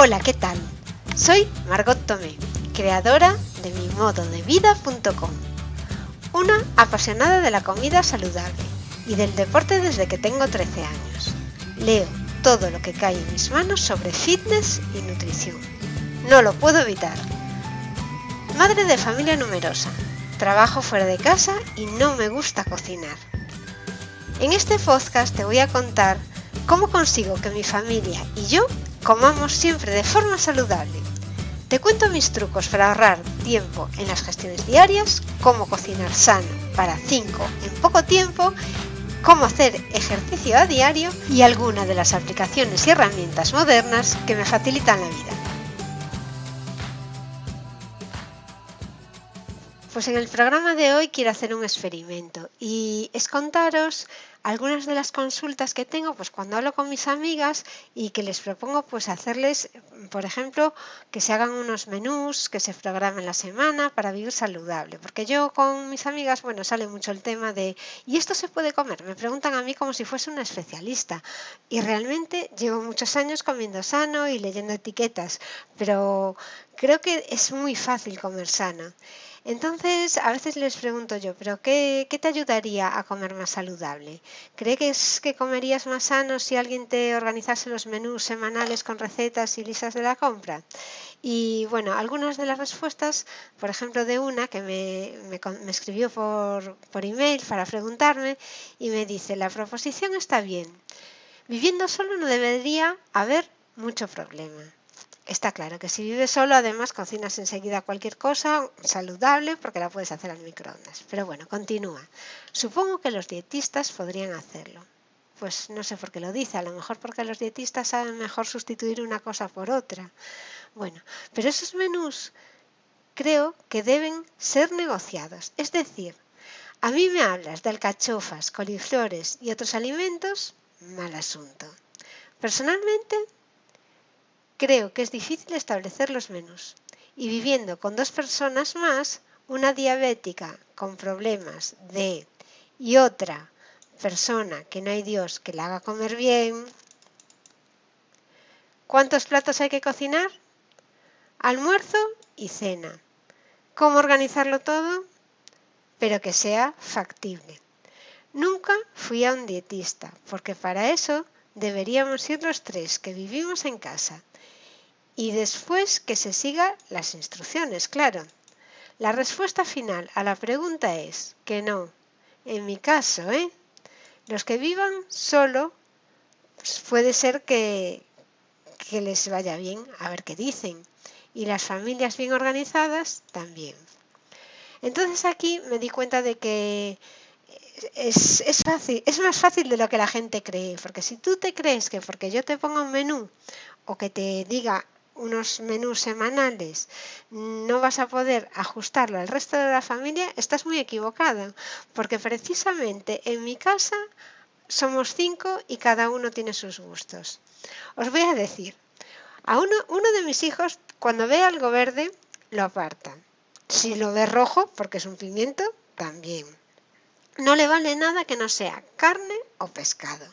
Hola, ¿qué tal? Soy Margot Tomé, creadora de mimododevida.com, una apasionada de la comida saludable y del deporte desde que tengo 13 años. Leo todo lo que cae en mis manos sobre fitness y nutrición. No lo puedo evitar. Madre de familia numerosa, trabajo fuera de casa y no me gusta cocinar. En este podcast te voy a contar cómo consigo que mi familia y yo comamos siempre de forma saludable. Te cuento mis trucos para ahorrar tiempo en las gestiones diarias, cómo cocinar sano para 5 en poco tiempo, cómo hacer ejercicio a diario y algunas de las aplicaciones y herramientas modernas que me facilitan la vida. Pues en el programa de hoy quiero hacer un experimento y es contaros algunas de las consultas que tengo pues cuando hablo con mis amigas y que les propongo pues hacerles por ejemplo que se hagan unos menús que se programen la semana para vivir saludable. Porque yo con mis amigas bueno sale mucho el tema de y esto se puede comer me preguntan a mí como si fuese una especialista. Y realmente llevo muchos años comiendo sano y leyendo etiquetas pero creo que es muy fácil comer sano entonces, a veces les pregunto yo, ¿pero qué, te ayudaría a comer más saludable? ¿Cree que, es, que comerías más sano si alguien te organizase los menús semanales con recetas y listas de la compra? Y bueno, algunas de las respuestas, por ejemplo, de una que me, me escribió por, por email para preguntarme y me dice, la proposición está bien. Viviendo solo no debería haber mucho problema. Está claro que si vives solo, además cocinas enseguida cualquier cosa saludable porque la puedes hacer al microondas. Pero bueno, continúa. Supongo que los dietistas podrían hacerlo. Pues no sé por qué lo dice, a lo mejor porque los dietistas saben mejor sustituir una cosa por otra. Bueno, pero esos menús creo que deben ser negociados. Es decir, a mí me hablas de alcachofas, coliflores y otros alimentos, mal asunto. Personalmente Creo que es difícil establecer los menús. Y viviendo con dos personas más, una diabética con problemas de y otra persona que no hay Dios que la haga comer bien, ¿cuántos platos hay que cocinar? Almuerzo y cena. ¿Cómo organizarlo todo? Pero que sea factible. Nunca fui a un dietista, porque para eso deberíamos ir los tres que vivimos en casa y después que se sigan las instrucciones, claro. La respuesta final a la pregunta es que no. En mi caso, ¿eh? Los que vivan solo, pues puede ser que, que les vaya bien, a ver qué dicen. Y las familias bien organizadas también. Entonces aquí me di cuenta de que es, es, fácil, es más fácil de lo que la gente cree, porque si tú te crees que porque yo te ponga un menú o que te diga unos menús semanales no vas a poder ajustarlo al resto de la familia, estás muy equivocada, porque precisamente en mi casa somos cinco y cada uno tiene sus gustos. Os voy a decir, a uno, uno de mis hijos cuando ve algo verde lo aparta. Si lo ve rojo, porque es un pimiento, también. No le vale nada que no sea carne o pescado.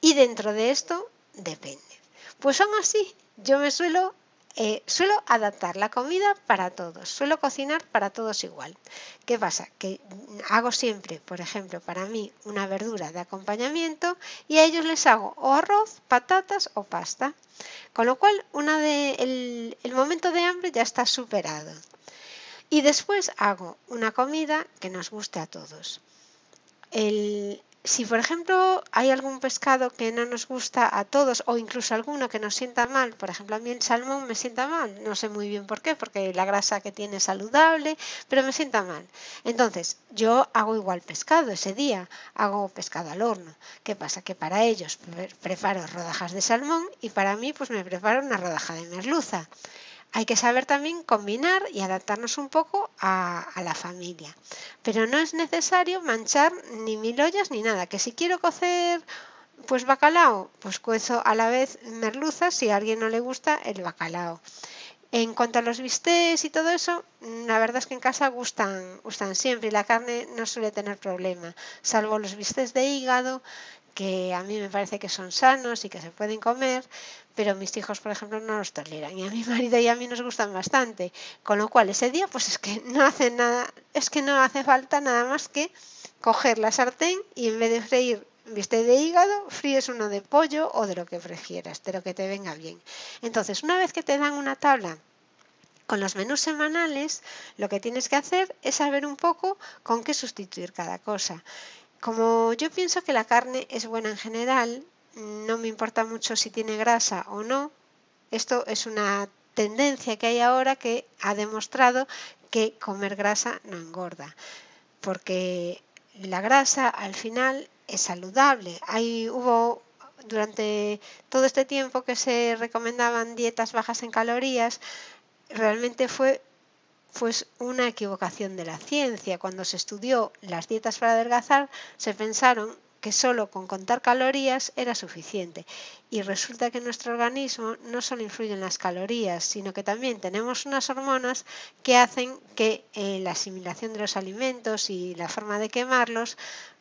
Y dentro de esto depende. Pues aún así, yo me suelo eh, suelo adaptar la comida para todos, suelo cocinar para todos igual. ¿Qué pasa? Que hago siempre, por ejemplo, para mí una verdura de acompañamiento y a ellos les hago o arroz, patatas o pasta. Con lo cual, el, momento de hambre ya está superado. Y después hago una comida que nos guste a todos. Si por ejemplo hay algún pescado que no nos gusta a todos o incluso alguno que nos sienta mal, por ejemplo a mí el salmón me sienta mal, no sé muy bien por qué, porque la grasa que tiene es saludable, pero me sienta mal. Entonces yo hago igual pescado ese día, hago pescado al horno. ¿Qué pasa? Que para ellos preparo rodajas de salmón y para mí pues me preparo una rodaja de merluza hay que saber también combinar y adaptarnos un poco a, la familia. Pero no es necesario manchar ni mil ollas ni nada. Que si quiero cocer pues bacalao, pues cuezo a la vez merluza si a alguien no le gusta el bacalao. En cuanto a los bistecs y todo eso, la verdad es que en casa gustan, gustan siempre y la carne no suele tener problema, salvo los bistecs de hígado que a mí me parece que son sanos y que se pueden comer, pero mis hijos, por ejemplo, no los toleran y a mi marido y a mí nos gustan bastante, con lo cual ese día pues es que no hace nada, es que no hace falta nada más que coger la sartén y en vez de freír bistec de hígado, fríes uno de pollo o de lo que prefieras, de lo que te venga bien. Entonces, una vez que te dan una tabla con los menús semanales, lo que tienes que hacer es saber un poco con qué sustituir cada cosa. Como yo pienso que la carne es buena en general, no me importa mucho si tiene grasa o no. Esto es una tendencia que hay ahora que ha demostrado que comer grasa no engorda, porque la grasa al final es saludable. Hay, hubo durante todo este tiempo que se recomendaban dietas bajas en calorías, realmente fue pues una equivocación de la ciencia. Cuando se estudió las dietas para adelgazar, se pensaron que solo con contar calorías era suficiente. Y resulta que nuestro organismo no solo influye en las calorías, sino que también tenemos unas hormonas que hacen que eh, la asimilación de los alimentos y la forma de quemarlos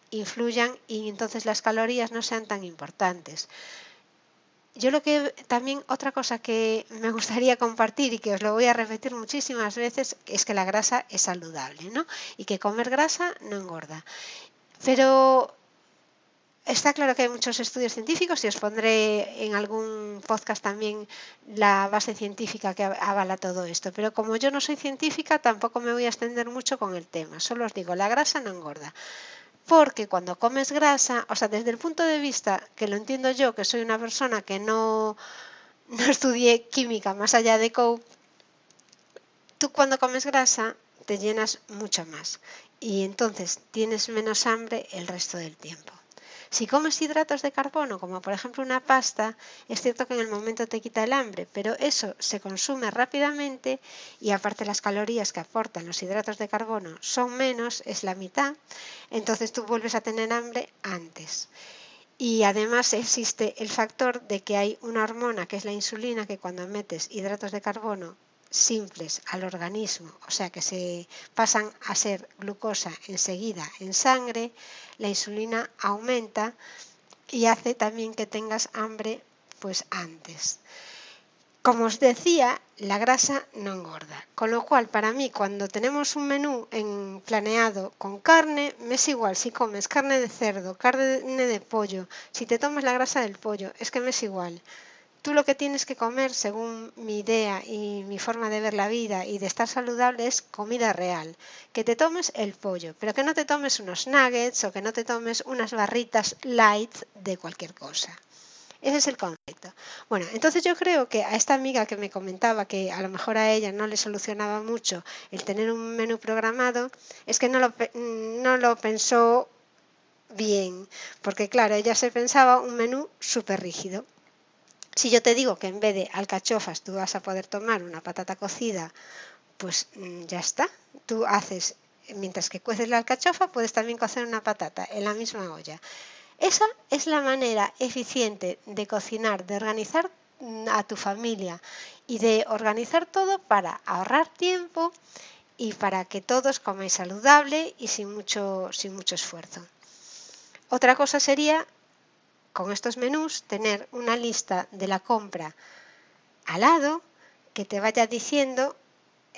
influyan y entonces las calorías no sean tan importantes yo lo que también otra cosa que me gustaría compartir y que os lo voy a repetir muchísimas veces es que la grasa es saludable, ¿no? Y que comer grasa no engorda. Pero está claro que hay muchos estudios científicos y os pondré en algún podcast también la base científica que avala todo esto. Pero como yo no soy científica, tampoco me voy a extender mucho con el tema. Solo os digo, la grasa no engorda porque cuando comes grasa, o sea, desde el punto de vista que lo entiendo yo, que soy una persona que no, no estudié química más allá de COPE, tú cuando comes grasa te llenas mucho más y entonces tienes menos hambre el resto del tiempo. Si comes hidratos de carbono, como por ejemplo una pasta, es cierto que en el momento te quita el hambre, pero eso se consume rápidamente y aparte las calorías que aportan los hidratos de carbono son menos, es la mitad, entonces tú vuelves a tener hambre antes. Y además existe el factor de que hay una hormona que es la insulina que cuando metes hidratos de carbono simples al organismo, o sea que se pasan a ser glucosa enseguida en sangre, la insulina aumenta y hace también que tengas hambre pues antes. Como os decía, la grasa no engorda, con lo cual para mí cuando tenemos un menú en planeado con carne, me es igual si comes carne de cerdo, carne de pollo, si te tomas la grasa del pollo, es que me es igual tú lo que tienes que comer, según mi idea y mi forma de ver la vida y de estar saludable, es comida real. Que te tomes el pollo, pero que no te tomes unos nuggets o que no te tomes unas barritas light de cualquier cosa. Ese es el concepto. Bueno, entonces yo creo que a esta amiga que me comentaba que a lo mejor a ella no le solucionaba mucho el tener un menú programado, es que no lo, no lo pensó bien, porque claro, ella se pensaba un menú súper rígido. Si yo te digo que en vez de alcachofas tú vas a poder tomar una patata cocida, pues mm, ya está. Tú haces, mientras que cueces la alcachofa, puedes también cocer una patata en la misma olla. Esa es la manera eficiente de cocinar, de organizar mm, a tu familia y de organizar todo para ahorrar tiempo y para que todos comáis saludable y sin mucho, sin mucho esfuerzo. Otra cosa sería con estos menús tener una lista de la compra al lado que te vaya diciendo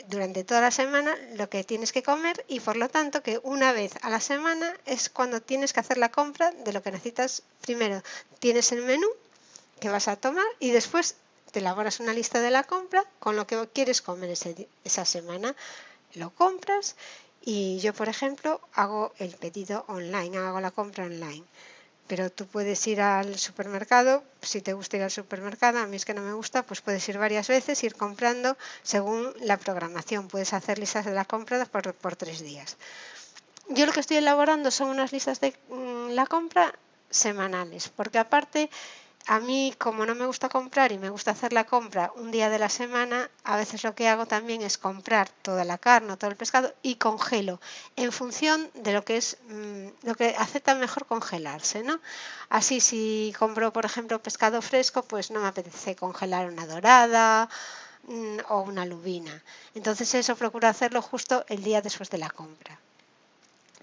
durante toda la semana lo que tienes que comer y por lo tanto que una vez a la semana es cuando tienes que hacer la compra de lo que necesitas. Primero tienes el menú que vas a tomar y después te elaboras una lista de la compra con lo que quieres comer esa semana. Lo compras y yo, por ejemplo, hago el pedido online, hago la compra online pero tú puedes ir al supermercado, si te gusta ir al supermercado, a mí es que no me gusta, pues puedes ir varias veces, ir comprando según la programación. Puedes hacer listas de la compra por, por tres días. Yo lo que estoy elaborando son unas listas de mm, la compra semanales, porque aparte a mí, como no me gusta comprar y me gusta hacer la compra un día de la semana, a veces lo que hago también es comprar toda la carne, todo el pescado y congelo en función de lo que es mm, lo que acepta mejor congelarse, ¿no? Así si compro, por ejemplo, pescado fresco, pues no me apetece congelar una dorada mm, o una lubina. Entonces eso procuro hacerlo justo el día después de la compra.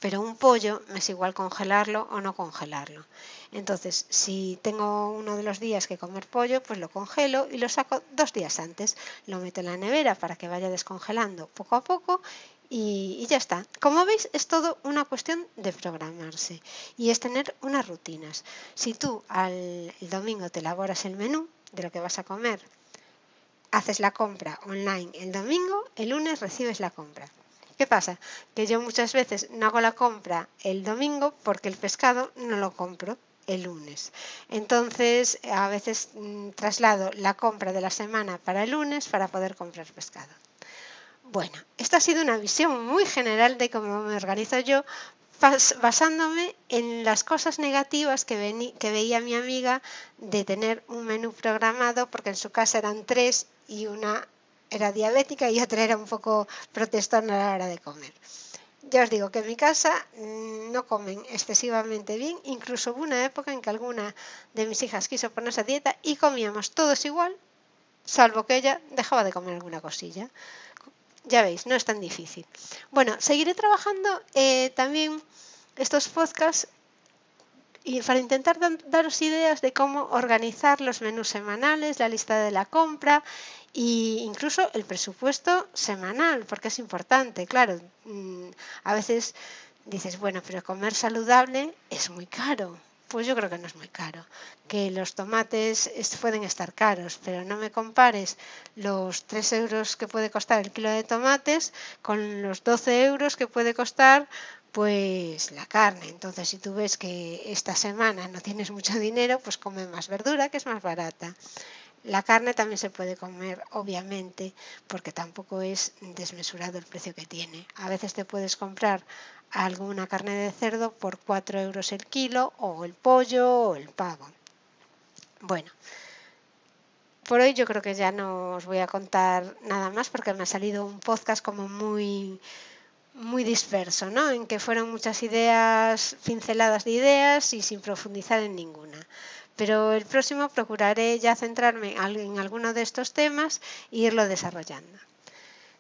Pero un pollo es igual congelarlo o no congelarlo. Entonces, si tengo uno de los días que comer pollo, pues lo congelo y lo saco dos días antes. Lo meto en la nevera para que vaya descongelando poco a poco y, ya está. Como veis, es todo una cuestión de programarse y es tener unas rutinas. Si tú al el domingo te elaboras el menú de lo que vas a comer, haces la compra online el domingo, el lunes recibes la compra. ¿Qué pasa? Que yo muchas veces no hago la compra el domingo porque el pescado no lo compro el lunes. Entonces, a veces mm, traslado la compra de la semana para el lunes para poder comprar pescado. Bueno, esta ha sido una visión muy general de cómo me organizo yo, basándome en las cosas negativas que, que veía mi amiga de tener un menú programado, porque en su casa eran tres y una era diabética y otra era un poco protestona a la hora de comer. Ya os digo que en mi casa mm, no comen excesivamente bien, incluso hubo una época en que alguna de mis hijas quiso ponerse a dieta y comíamos todos igual, salvo que ella dejaba de comer alguna cosilla. Ya veis, no es tan difícil. Bueno, seguiré trabajando eh, también estos podcasts y para intentar daros ideas de cómo organizar los menús semanales, la lista de la compra e incluso el presupuesto semanal, porque es importante, claro. Mm, a veces dices, bueno, pero comer saludable es muy caro. Pues yo creo que no es muy caro. Que los tomates pueden estar caros, pero no me compares los 3 euros que puede costar el kilo de tomates con los 12 euros que puede costar pues la carne. Entonces, si tú ves que esta semana no tienes mucho dinero, pues come más verdura, que es más barata. La carne también se puede comer, obviamente, porque tampoco es desmesurado el precio que tiene. A veces te puedes comprar alguna carne de cerdo por 4 euros el kilo, o el pollo, o el pavo. Bueno, por hoy yo creo que ya no os voy a contar nada más porque me ha salido un podcast como muy muy disperso, ¿no? En que fueron muchas ideas, pinceladas de ideas y sin profundizar en ninguna pero el próximo procuraré ya centrarme en alguno de estos temas e irlo desarrollando.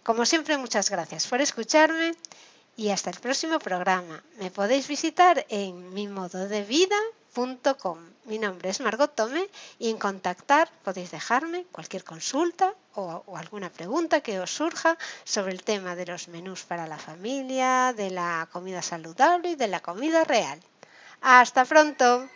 Como siempre, muchas gracias por escucharme y hasta el próximo programa. Me podéis visitar en mimododevida.com. Mi nombre es Margot Tome y en contactar podéis dejarme cualquier consulta o, alguna pregunta que os surja sobre el tema de los menús para la familia, de la comida saludable y de la comida real. Hasta pronto.